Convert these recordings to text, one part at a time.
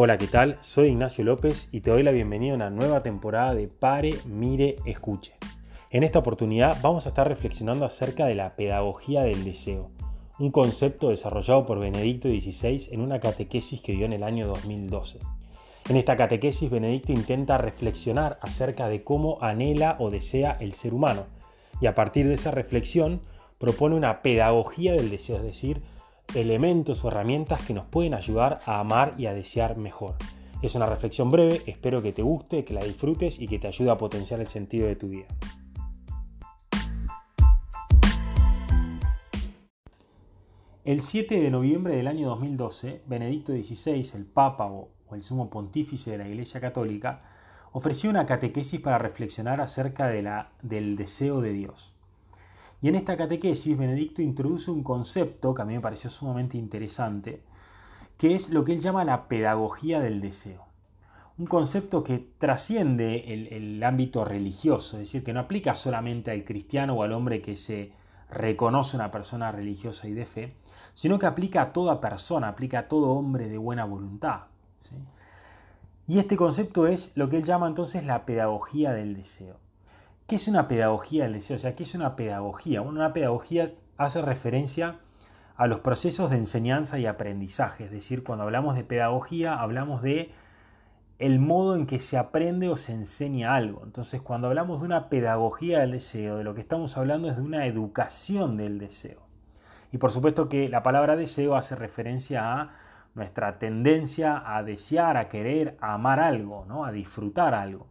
Hola, ¿qué tal? Soy Ignacio López y te doy la bienvenida a una nueva temporada de Pare, Mire, Escuche. En esta oportunidad vamos a estar reflexionando acerca de la pedagogía del deseo, un concepto desarrollado por Benedicto XVI en una catequesis que dio en el año 2012. En esta catequesis Benedicto intenta reflexionar acerca de cómo anhela o desea el ser humano y a partir de esa reflexión propone una pedagogía del deseo, es decir, elementos o herramientas que nos pueden ayudar a amar y a desear mejor. Es una reflexión breve, espero que te guste, que la disfrutes y que te ayude a potenciar el sentido de tu vida. El 7 de noviembre del año 2012, Benedicto XVI, el Papa o el Sumo Pontífice de la Iglesia Católica, ofreció una catequesis para reflexionar acerca de la, del deseo de Dios. Y en esta catequesis Benedicto introduce un concepto que a mí me pareció sumamente interesante, que es lo que él llama la pedagogía del deseo. Un concepto que trasciende el, ámbito religioso, es decir, que no aplica solamente al cristiano o al hombre que se reconoce una persona religiosa y de fe, sino que aplica a toda persona, aplica a todo hombre de buena voluntad. Y este concepto es lo que él llama entonces la pedagogía del deseo. ¿Qué es una pedagogía del deseo? O sea, ¿qué es una pedagogía? Una pedagogía hace referencia a los procesos de enseñanza y aprendizaje. Es decir, cuando hablamos de pedagogía, hablamos de el modo en que se aprende o se enseña algo. Entonces, cuando hablamos de una pedagogía del deseo, de lo que estamos hablando es de una educación del deseo. Y por supuesto que la palabra deseo hace referencia a nuestra tendencia a desear, a querer, a amar algo, ¿no? a disfrutar algo.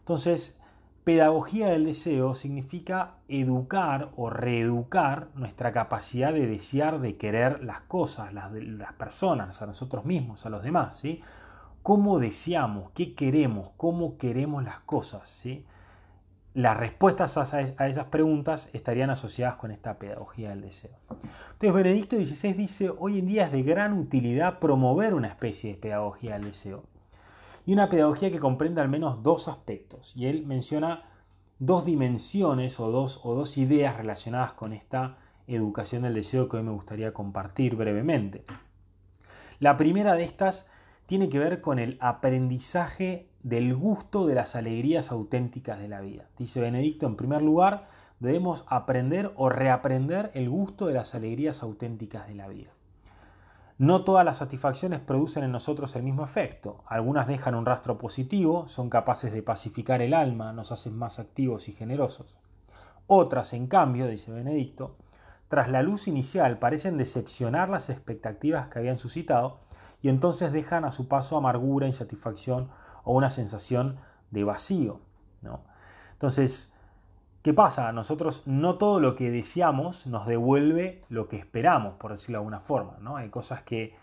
Entonces, Pedagogía del deseo significa educar o reeducar nuestra capacidad de desear, de querer las cosas, las, personas, a nosotros mismos, a los demás. ¿sí? ¿Cómo deseamos? ¿Qué queremos? ¿Cómo queremos las cosas? ¿sí? Las respuestas a esas preguntas estarían asociadas con esta pedagogía del deseo. Entonces Benedicto XVI dice, hoy en día es de gran utilidad promover una especie de pedagogía del deseo y una pedagogía que comprende al menos dos aspectos. Y él menciona dos dimensiones o dos, o dos ideas relacionadas con esta educación del deseo que hoy me gustaría compartir brevemente. La primera de estas tiene que ver con el aprendizaje del gusto de las alegrías auténticas de la vida. Dice Benedicto, en primer lugar, debemos aprender o reaprender el gusto de las alegrías auténticas de la vida. No todas las satisfacciones producen en nosotros el mismo efecto. Algunas dejan un rastro positivo, son capaces de pacificar el alma, nos hacen más activos y generosos. Otras, en cambio, dice Benedicto, tras la luz inicial parecen decepcionar las expectativas que habían suscitado y entonces dejan a su paso amargura, insatisfacción o una sensación de vacío. ¿no? Entonces, ¿Qué pasa? Nosotros no todo lo que deseamos nos devuelve lo que esperamos, por decirlo de alguna forma. ¿no? Hay cosas que,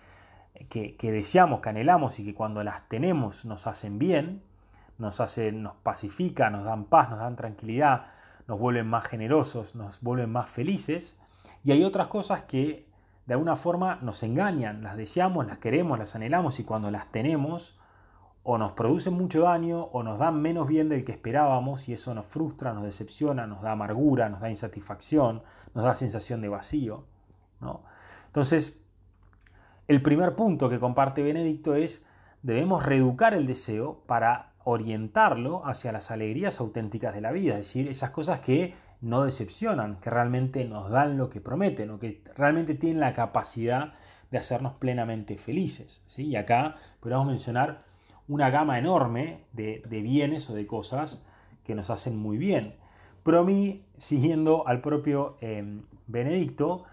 que, deseamos, que anhelamos y que cuando las tenemos nos hacen bien, nos, hacen, nos pacifican, nos dan paz, nos dan tranquilidad, nos vuelven más generosos, nos vuelven más felices. Y hay otras cosas que de alguna forma nos engañan, las deseamos, las queremos, las anhelamos y cuando las tenemos o nos producen mucho daño o nos dan menos bien del que esperábamos y eso nos frustra, nos decepciona, nos da amargura, nos da insatisfacción, nos da sensación de vacío. ¿no? Entonces, el primer punto que comparte Benedicto es debemos reeducar el deseo para orientarlo hacia las alegrías auténticas de la vida, es decir, esas cosas que no decepcionan, que realmente nos dan lo que prometen o que realmente tienen la capacidad de hacernos plenamente felices. ¿sí? Y acá podemos mencionar una gama enorme de, bienes o de cosas que nos hacen muy bien. Pero a mí, siguiendo al propio em, Benedicto,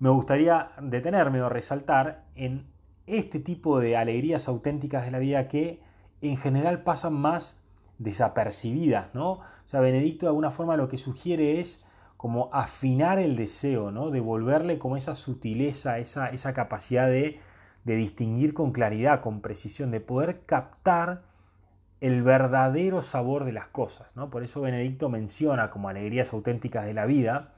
me gustaría detenerme o resaltar en este tipo de alegrías auténticas de la vida que en general pasan más desapercibidas, ¿no? O sea, Benedicto de alguna forma lo que sugiere es como afinar el deseo, ¿no? Devolverle como esa sutileza, esa, esa capacidad de de distinguir con claridad, con precisión, de poder captar el verdadero sabor de las cosas. ¿no? Por eso Benedicto menciona como alegrías auténticas de la vida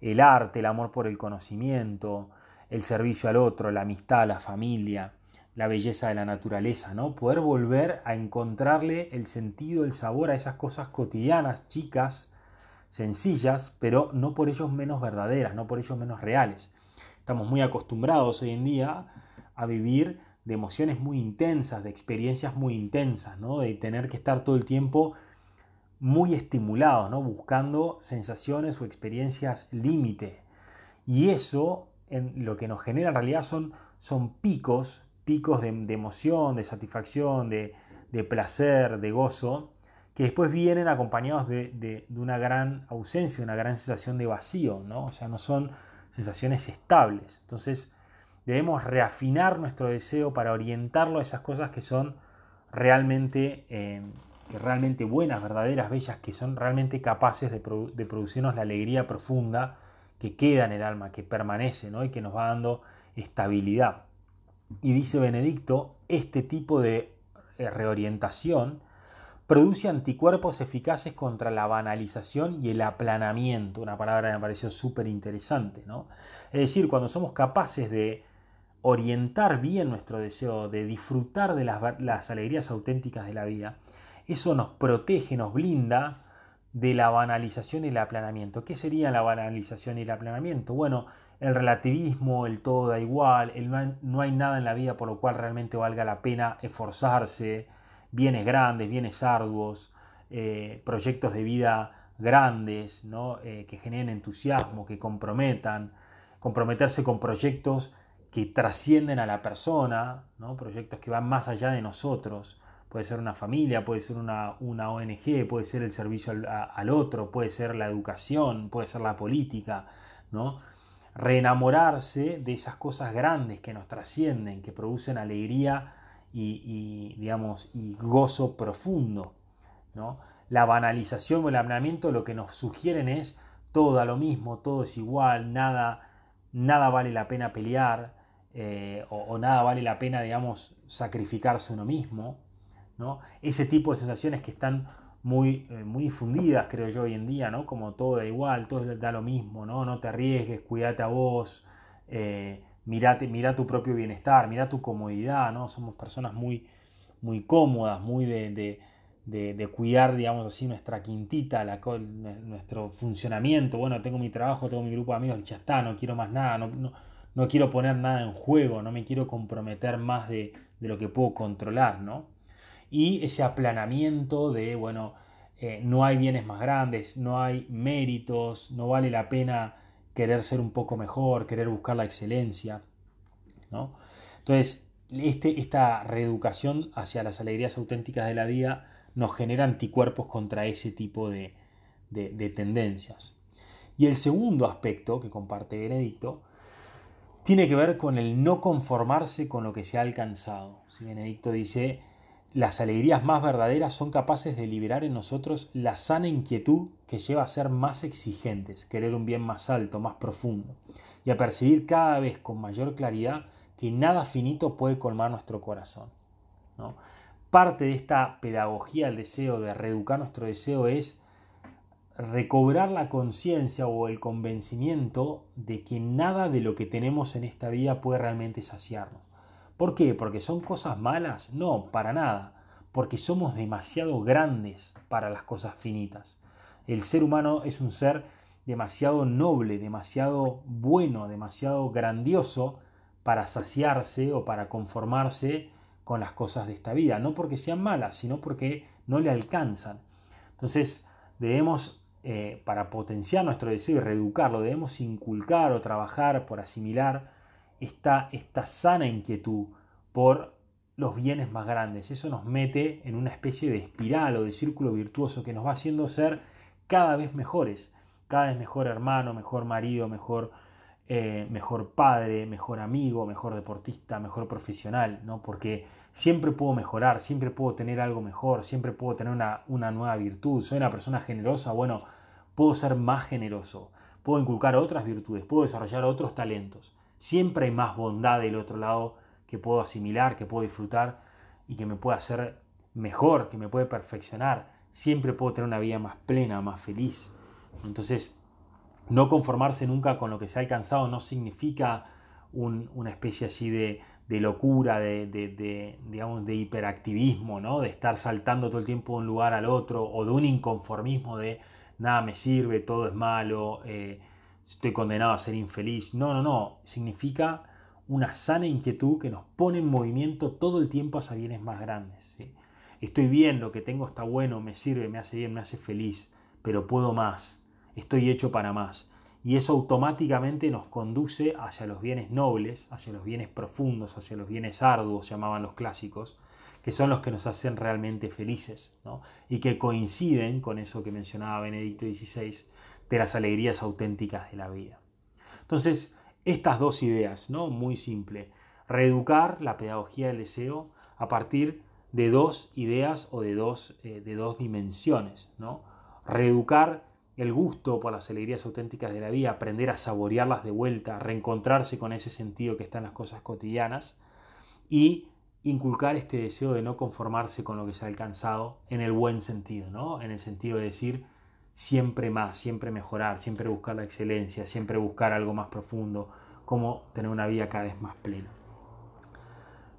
el arte, el amor por el conocimiento, el servicio al otro, la amistad, la familia, la belleza de la naturaleza, ¿no? Poder volver a encontrarle el sentido, el sabor a esas cosas cotidianas, chicas, sencillas, pero no por ellos menos verdaderas, no por ellos menos reales. Estamos muy acostumbrados hoy en día a vivir emociones muy intensas, de experiencias muy intensas, ¿no? de tener que estar todo el tiempo muy estimulados, ¿no? buscando sensaciones o experiencias límite. Y eso en lo que nos genera en realidad son, picos, picos de, emoción, de satisfacción, de, placer, de gozo, que después vienen acompañados de, de, una gran ausencia, una gran sensación de vacío, ¿no? O sea, no son sensaciones estables. Entonces, debemos reafinar nuestro deseo para orientarlo a esas cosas que son realmente, eh, que realmente buenas, verdaderas, bellas, que son realmente capaces de, producirnos la alegría profunda que queda en el alma, que permanece ¿no? y que nos va dando estabilidad. Y dice Benedicto, este tipo de eh, reorientación produce anticuerpos eficaces contra la banalización y el aplanamiento, una palabra que me pareció súper interesante. ¿no? Es decir, cuando somos capaces de orientar bien nuestro deseo, de disfrutar de las, alegrías auténticas de la vida, eso nos protege, nos blinda de la banalización y el aplanamiento. ¿Qué sería la banalización y el aplanamiento? Bueno, el relativismo, el todo da igual, el no hay nada en la vida por lo cual realmente valga la pena esforzarse, bienes grandes, bienes arduos, eh, proyectos de vida grandes, ¿no? Eh, que generen entusiasmo, que comprometan, comprometerse con proyectos que trascienden a la persona, ¿no? proyectos que van más allá de nosotros. Puede ser una familia, puede ser una, una ONG, puede ser el servicio al, otro, puede ser la educación, puede ser la política, ¿no? Reenamorarse de esas cosas grandes que nos trascienden, que producen alegría y, digamos, y gozo profundo. ¿no? La banalización o el hablamiento lo que nos sugieren es todo da lo mismo, todo es igual, nada, nada vale la pena pelear eh, o, nada vale la pena, digamos, sacrificarse uno mismo. ¿no? Ese tipo de sensaciones que están muy, eh, muy difundidas, creo yo, hoy en día, ¿no? Como todo da igual, todo da lo mismo, ¿no? No te arriesgues, cuídate a vos, eh, mira tu propio bienestar, mira tu comodidad, ¿no? Somos personas muy, muy cómodas, muy de, cuidar, digamos así, nuestra quintita, la, nuestro funcionamiento. Bueno, tengo mi trabajo, tengo mi grupo de amigos, ya está, no quiero más nada, no, no, quiero poner nada en juego, no me quiero comprometer más de, lo que puedo controlar, ¿no? Y ese aplanamiento de, bueno, eh, no hay bienes más grandes, no hay méritos, no vale la pena querer ser un poco mejor, querer buscar la excelencia. ¿no? Entonces, este, esta reeducación hacia las alegrías auténticas de la vida nos genera anticuerpos contra ese tipo de, de tendencias. Y el segundo aspecto que comparte Benedicto tiene que ver con el no conformarse con lo que se ha alcanzado. Si Benedicto dice, las alegrías más verdaderas son capaces de liberar en nosotros la sana inquietud que lleva a ser más exigentes, querer un bien más alto, más profundo, y a percibir cada vez con mayor claridad que nada finito puede colmar nuestro corazón. Parte de esta pedagogía del deseo, de reeducar nuestro deseo, es recobrar la conciencia o el convencimiento de que nada de lo que tenemos en esta vida puede realmente saciarnos. ¿Por qué? ¿Porque son cosas malas? No, para nada. Porque somos demasiado grandes para las cosas finitas. El ser humano es un ser demasiado noble, demasiado bueno, demasiado grandioso para saciarse o para conformarse con las cosas de esta vida. No porque sean malas, sino porque no le alcanzan. Entonces debemos, eh, para potenciar nuestro deseo y reeducarlo, debemos inculcar o trabajar por asimilar esta, esta sana inquietud por los bienes más grandes. Eso nos mete en una especie de espiral o de círculo virtuoso que nos va haciendo ser cada vez mejores, cada vez mejor hermano, mejor marido, mejor, eh, mejor padre, mejor amigo, mejor deportista, mejor profesional, ¿no? Porque siempre puedo mejorar, siempre puedo tener algo mejor, siempre puedo tener una, una nueva virtud. Soy una persona generosa, bueno, puedo ser más generoso, puedo inculcar otras virtudes, puedo desarrollar otros talentos. Siempre hay más bondad del otro lado que puedo asimilar, que puedo disfrutar y que me puede hacer mejor, que me puede perfeccionar. Siempre puedo tener una vida más plena, más feliz. Entonces, no conformarse nunca con lo que se ha alcanzado no significa una especie así de, locura, de, digamos, de hiperactivismo, ¿no? de estar saltando todo el tiempo de un lugar al otro, o de un inconformismo de nada me sirve, todo es malo, eh, estoy condenado a ser infeliz. No, no, no. Significa una sana inquietud que nos pone en movimiento todo el tiempo hacia bienes más grandes. Estoy bien, lo que tengo está bueno, me sirve, me hace bien, me hace feliz, pero puedo más, estoy hecho para más. Y eso automáticamente nos conduce hacia los bienes nobles, hacia los bienes profundos, hacia los bienes arduos, llamaban los clásicos, que son los que nos hacen realmente felices, y que coinciden con eso que mencionaba Benedicto XVI, de las alegrías auténticas de la vida. Entonces, estas dos ideas, ¿no? Muy simple. Reeducar la pedagogía del deseo a partir de dos ideas o de dos, eh, de dos dimensiones, ¿no? Reeducar el gusto por las alegrías auténticas de la vida, aprender a saborearlas de vuelta, reencontrarse con ese sentido que está en las cosas cotidianas y inculcar este deseo de no conformarse con lo que se ha alcanzado en el buen sentido, ¿no? En el sentido de decir, siempre más, siempre mejorar, siempre buscar la excelencia, siempre buscar algo más profundo, como tener una vida cada vez más plena.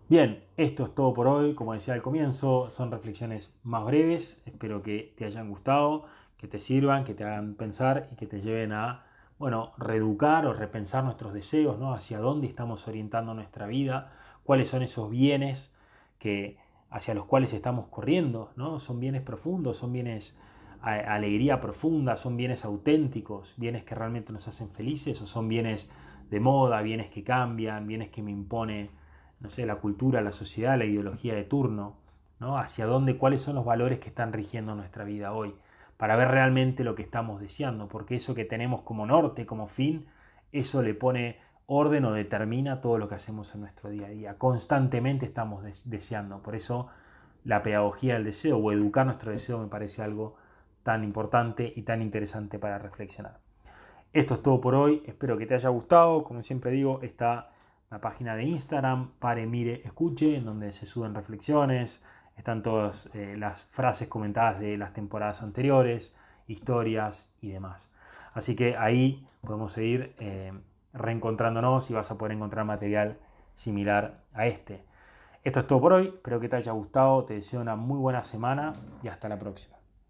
Bien, esto es todo por hoy. Como decía al comienzo, son reflexiones más breves. Espero que te hayan gustado, que te sirvan, que te hagan pensar y que te lleven a, bueno, reeducar o repensar nuestros deseos, ¿no? Hacia dónde estamos orientando nuestra vida, cuáles son esos bienes que hacia los cuales estamos corriendo, ¿no? Son bienes profundos, son bienes alegría profunda, son bienes auténticos, bienes que realmente nos hacen felices, o son bienes de moda, bienes que cambian, bienes que me impone, no sé, la cultura, la sociedad, la ideología de turno, ¿no? Hacia dónde, cuáles son los valores que están rigiendo nuestra vida hoy, para ver realmente lo que estamos deseando, porque eso que tenemos como norte, como fin, eso le pone orden o determina todo lo que hacemos en nuestro día a día. Constantemente estamos deseando, por eso la pedagogía del deseo o educar nuestro deseo me parece algo tan importante y tan interesante para reflexionar. Esto es todo por hoy, espero que te haya gustado, como siempre digo, está la página de Instagram, pare, mire, escuche, en donde se suben reflexiones, están todas eh, las frases comentadas de las temporadas anteriores, historias y demás. Así que ahí podemos seguir eh, reencontrándonos y vas a poder encontrar material similar a este. Esto es todo por hoy, espero que te haya gustado, te deseo una muy buena semana y hasta la próxima.